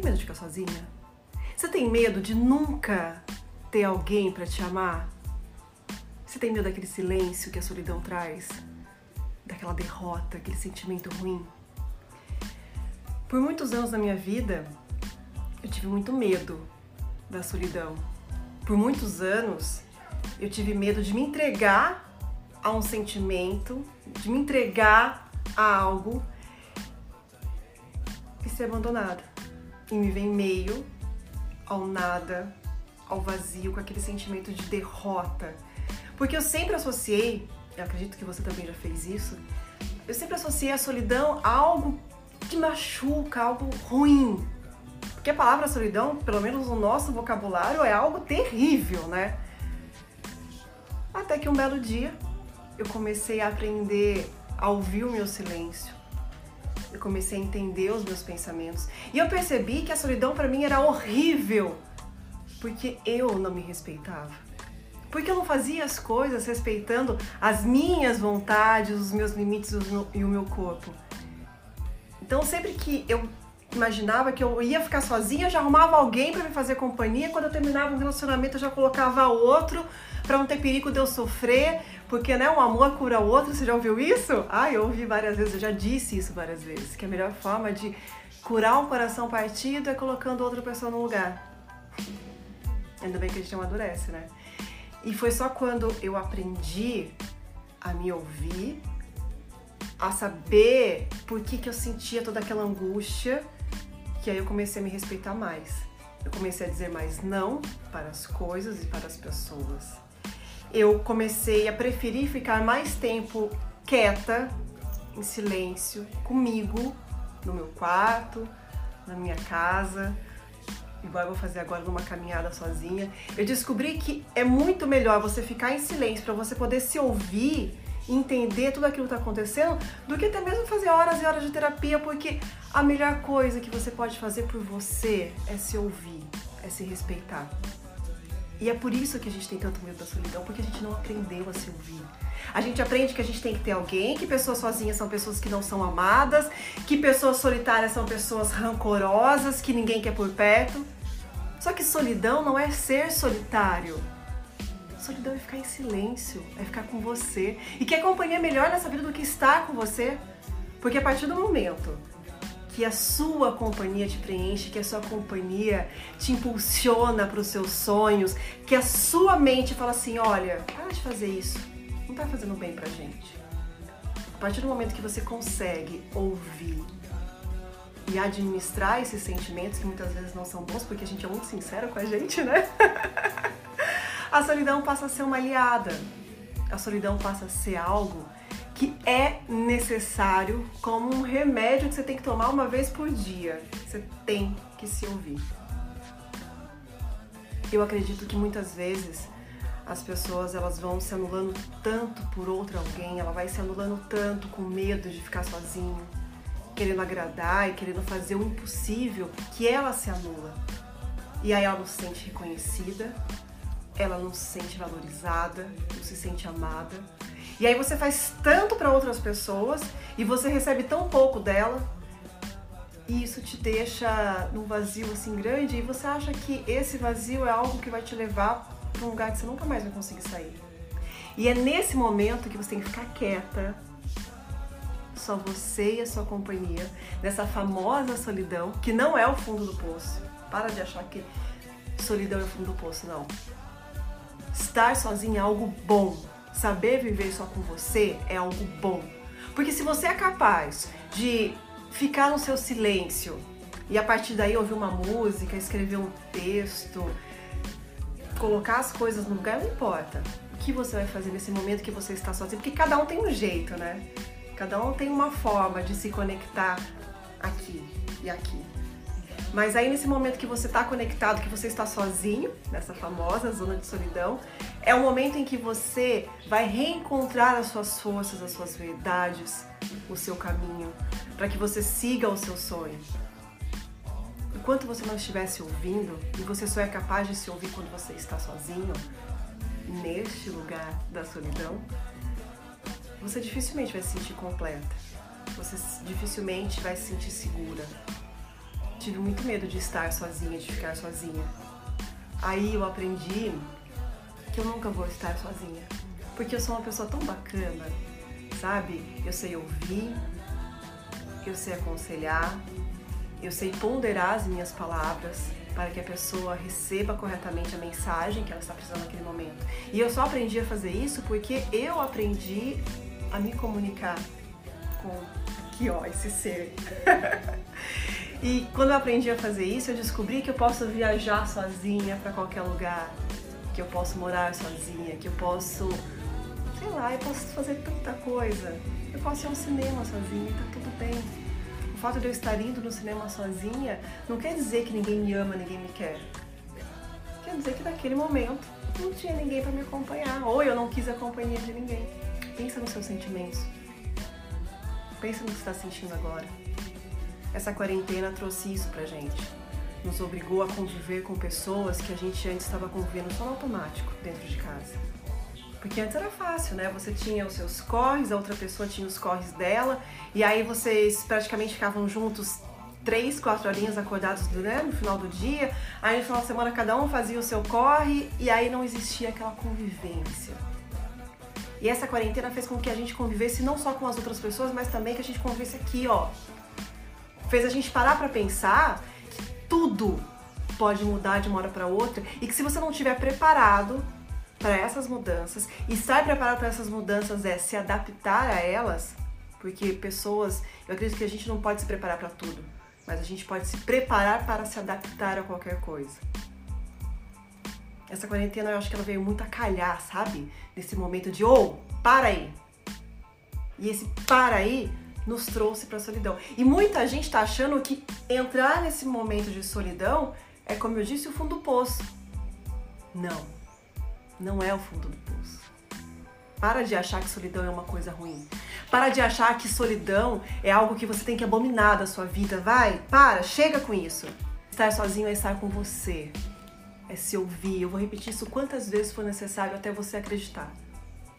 tem medo de ficar sozinha? Você tem medo de nunca ter alguém para te amar? Você tem medo daquele silêncio que a solidão traz? Daquela derrota, aquele sentimento ruim? Por muitos anos da minha vida, eu tive muito medo da solidão. Por muitos anos, eu tive medo de me entregar a um sentimento, de me entregar a algo e ser abandonada. E me ver em meio ao nada, ao vazio, com aquele sentimento de derrota. Porque eu sempre associei, eu acredito que você também já fez isso, eu sempre associei a solidão a algo que machuca, algo ruim. Porque a palavra solidão, pelo menos no nosso vocabulário, é algo terrível, né? Até que um belo dia eu comecei a aprender a ouvir o meu silêncio. Eu comecei a entender os meus pensamentos. E eu percebi que a solidão para mim era horrível, porque eu não me respeitava. Porque eu não fazia as coisas respeitando as minhas vontades, os meus limites e o meu corpo. Então, sempre que eu imaginava que eu ia ficar sozinha, eu já arrumava alguém para me fazer companhia. Quando eu terminava um relacionamento, eu já colocava outro para não ter perigo de eu sofrer, porque né, um amor cura o outro. Você já ouviu isso? Ah, eu ouvi várias vezes, eu já disse isso várias vezes, que a melhor forma de curar um coração partido é colocando outra pessoa no lugar. Ainda bem que a gente amadurece, né? E foi só quando eu aprendi a me ouvir, a saber por que, que eu sentia toda aquela angústia, que aí eu comecei a me respeitar mais. Eu comecei a dizer mais não para as coisas e para as pessoas. Eu comecei a preferir ficar mais tempo quieta, em silêncio, comigo, no meu quarto, na minha casa, igual eu vou fazer agora numa caminhada sozinha. Eu descobri que é muito melhor você ficar em silêncio para você poder se ouvir entender tudo aquilo que está acontecendo, do que até mesmo fazer horas e horas de terapia, porque a melhor coisa que você pode fazer por você é se ouvir, é se respeitar. E é por isso que a gente tem tanto medo da solidão, porque a gente não aprendeu a se ouvir. A gente aprende que a gente tem que ter alguém, que pessoas sozinhas são pessoas que não são amadas, que pessoas solitárias são pessoas rancorosas, que ninguém quer por perto. Só que solidão não é ser solitário. Solidão é ficar em silêncio, é ficar com você. E que a companhia é melhor nessa vida do que estar com você. Porque a partir do momento que a sua companhia te preenche, que a sua companhia te impulsiona para os seus sonhos, que a sua mente fala assim: olha, para de fazer isso, não está fazendo bem pra gente. A partir do momento que você consegue ouvir e administrar esses sentimentos que muitas vezes não são bons, porque a gente é muito sincero com a gente, né? a solidão passa a ser uma aliada. A solidão passa a ser algo que é necessário como um remédio que você tem que tomar uma vez por dia. Você tem que se ouvir. Eu acredito que muitas vezes as pessoas elas vão se anulando tanto por outro alguém, ela vai se anulando tanto com medo de ficar sozinho, querendo agradar e querendo fazer o impossível que ela se anula. E aí ela não se sente reconhecida, ela não se sente valorizada, não se sente amada. E aí você faz tanto para outras pessoas e você recebe tão pouco dela. E isso te deixa num vazio assim grande e você acha que esse vazio é algo que vai te levar para um lugar que você nunca mais vai conseguir sair. E é nesse momento que você tem que ficar quieta, só você e a sua companhia, nessa famosa solidão, que não é o fundo do poço. Para de achar que solidão é o fundo do poço, não. Estar sozinho é algo bom. Saber viver só com você é algo bom. Porque se você é capaz de ficar no seu silêncio e a partir daí ouvir uma música, escrever um texto, colocar as coisas no lugar, não importa. O que você vai fazer nesse momento que você está sozinho? Porque cada um tem um jeito, né? Cada um tem uma forma de se conectar aqui e aqui. Mas aí nesse momento que você está conectado, que você está sozinho, nessa famosa zona de solidão, é o momento em que você vai reencontrar as suas forças, as suas verdades, o seu caminho, para que você siga o seu sonho. Enquanto você não estiver se ouvindo, e você só é capaz de se ouvir quando você está sozinho, neste lugar da solidão, você dificilmente vai se sentir completa. Você dificilmente vai se sentir segura tive muito medo de estar sozinha, de ficar sozinha. Aí eu aprendi que eu nunca vou estar sozinha. Porque eu sou uma pessoa tão bacana, sabe? Eu sei ouvir, eu sei aconselhar, eu sei ponderar as minhas palavras para que a pessoa receba corretamente a mensagem que ela está precisando naquele momento. E eu só aprendi a fazer isso porque eu aprendi a me comunicar com aqui, ó, esse ser. e quando eu aprendi a fazer isso, eu descobri que eu posso viajar sozinha para qualquer lugar, que eu posso morar sozinha, que eu posso, sei lá, eu posso fazer tanta coisa. Eu posso ir ao cinema sozinha, tá tudo bem. O fato de eu estar indo no cinema sozinha não quer dizer que ninguém me ama, ninguém me quer. Quer dizer que naquele momento não tinha ninguém para me acompanhar, ou eu não quis a companhia de ninguém. Pensa nos seus sentimentos. Pensa no que está sentindo agora. Essa quarentena trouxe isso pra gente. Nos obrigou a conviver com pessoas que a gente antes estava convivendo só no automático dentro de casa. Porque antes era fácil, né? Você tinha os seus corres, a outra pessoa tinha os corres dela, e aí vocês praticamente ficavam juntos três, quatro horinhas acordados né, no final do dia. Aí no final de semana cada um fazia o seu corre e aí não existia aquela convivência. E essa quarentena fez com que a gente convivesse não só com as outras pessoas, mas também que a gente convivesse aqui, ó. Fez a gente parar para pensar tudo pode mudar de uma hora para outra e que se você não estiver preparado para essas mudanças e estar preparado para essas mudanças é se adaptar a elas, porque pessoas, eu acredito que a gente não pode se preparar para tudo, mas a gente pode se preparar para se adaptar a qualquer coisa. Essa quarentena eu acho que ela veio muito a calhar, sabe? Nesse momento de, ô, oh, para aí. E esse para aí nos trouxe para a solidão. E muita gente está achando que entrar nesse momento de solidão é, como eu disse, o fundo do poço. Não, não é o fundo do poço. Para de achar que solidão é uma coisa ruim. Para de achar que solidão é algo que você tem que abominar da sua vida. Vai, para, chega com isso. Estar sozinho é estar com você é se ouvir. Eu vou repetir isso quantas vezes for necessário até você acreditar.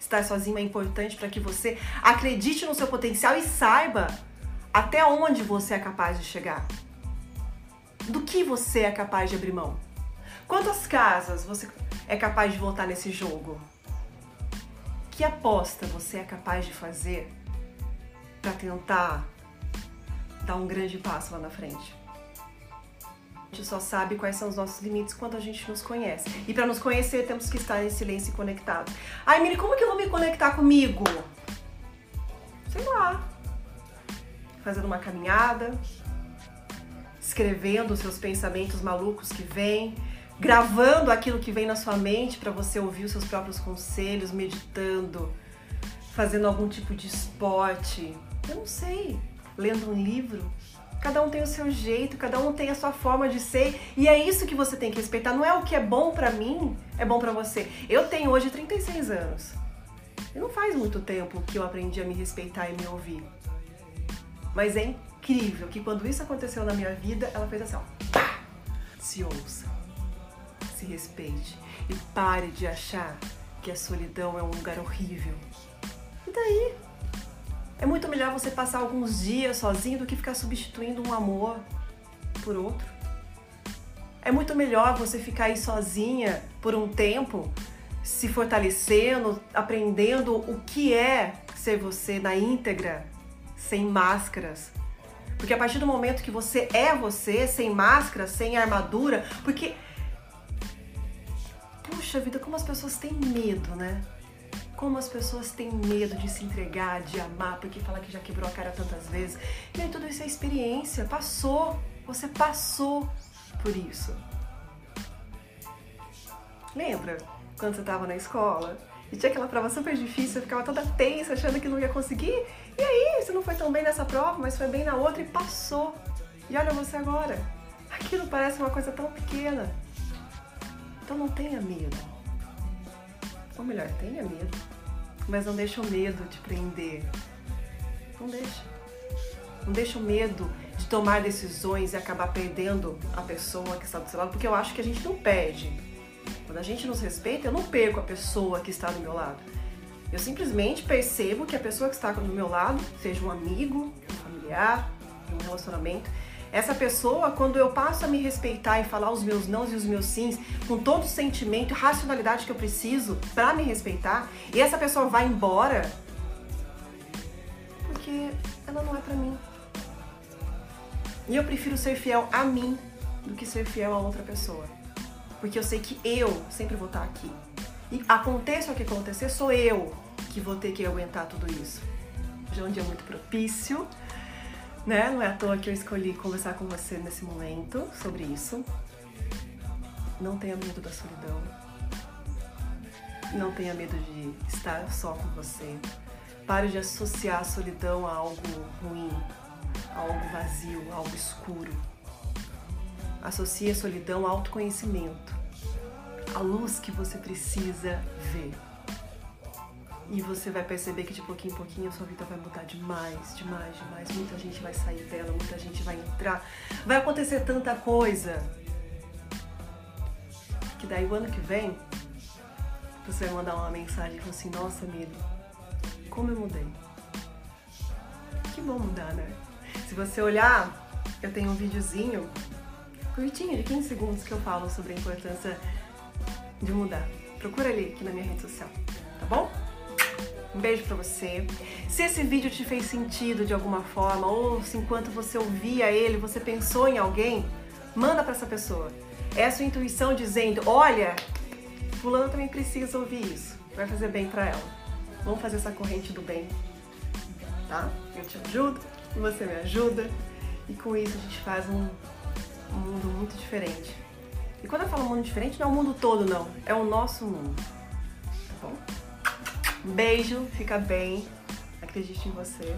Estar sozinho é importante para que você acredite no seu potencial e saiba até onde você é capaz de chegar. Do que você é capaz de abrir mão. Quantas casas você é capaz de voltar nesse jogo? Que aposta você é capaz de fazer para tentar dar um grande passo lá na frente? A gente só sabe quais são os nossos limites quando a gente nos conhece. E para nos conhecer, temos que estar em silêncio e conectado. Ai, Miri, como que eu vou me conectar comigo? Sei lá. Fazendo uma caminhada, escrevendo os seus pensamentos malucos que vêm, gravando aquilo que vem na sua mente para você ouvir os seus próprios conselhos, meditando, fazendo algum tipo de esporte. Eu não sei. Lendo um livro Cada um tem o seu jeito, cada um tem a sua forma de ser, e é isso que você tem que respeitar. Não é o que é bom para mim, é bom para você. Eu tenho hoje 36 anos. E não faz muito tempo que eu aprendi a me respeitar e me ouvir. Mas é incrível que quando isso aconteceu na minha vida, ela fez assim, ó, pá! Se ouça, se respeite e pare de achar que a solidão é um lugar horrível. E daí? É muito melhor você passar alguns dias sozinho do que ficar substituindo um amor por outro. É muito melhor você ficar aí sozinha por um tempo, se fortalecendo, aprendendo o que é ser você na íntegra, sem máscaras. Porque a partir do momento que você é você, sem máscara, sem armadura, porque. Puxa vida, como as pessoas têm medo, né? Como as pessoas têm medo de se entregar, de amar, porque fala que já quebrou a cara tantas vezes. E aí tudo isso é experiência, passou. Você passou por isso. Lembra quando você estava na escola e tinha aquela prova super difícil, você ficava toda tensa, achando que não ia conseguir? E aí, você não foi tão bem nessa prova, mas foi bem na outra e passou. E olha você agora. Aquilo parece uma coisa tão pequena. Então não tenha medo. Ou melhor, tenha medo. Mas não deixa o medo te prender. Não deixa. Não deixa o medo de tomar decisões e acabar perdendo a pessoa que está do seu lado, porque eu acho que a gente não perde. Quando a gente nos respeita, eu não perco a pessoa que está do meu lado. Eu simplesmente percebo que a pessoa que está do meu lado, seja um amigo, um familiar, um relacionamento, Essa pessoa, quando eu passo a me respeitar e falar os meus nãos e os meus sims com todo o sentimento e racionalidade que eu preciso para me respeitar, e essa pessoa vai embora porque ela não é para mim. E eu prefiro ser fiel a mim do que ser fiel a outra pessoa. Porque eu sei que eu sempre vou estar aqui. E aconteça o que acontecer, sou eu que vou ter que aguentar tudo isso. Hoje é um dia muito propício, né? Não é à toa que eu escolhi conversar com você nesse momento sobre isso. Não tenha medo da solidão. Não tenha medo de estar só com você. Pare de associar a solidão a algo ruim, a algo vazio, a algo escuro. Associe a solidão ao autoconhecimento, a luz que você precisa ver. E você vai perceber que de pouquinho em pouquinho a sua vida vai mudar demais, demais, demais. Muita gente vai sair dela, muita gente vai entrar. Vai acontecer tanta coisa. Que daí o ano que vem você vai mandar uma mensagem e falar assim, nossa Mili, como eu mudei. Que bom mudar, né? Se você olhar, eu tenho um videozinho curtinho, de 15 segundos, que eu falo sobre a importância de mudar. Procura ali aqui na minha rede social, tá bom? Um beijo pra você. Se esse vídeo te fez sentido de alguma forma, ou se enquanto você ouvia ele, você pensou em alguém, manda para essa pessoa. É a sua intuição dizendo, olha, fulano também precisa ouvir isso. Vai fazer bem para ela. Vamos fazer essa corrente do bem, tá? Eu te ajudo, você me ajuda, e com isso a gente faz um um mundo muito diferente. E quando eu falo mundo diferente, não é o mundo todo, não. É o nosso mundo. Tá bom? Beijo, fica bem. Acredite em você.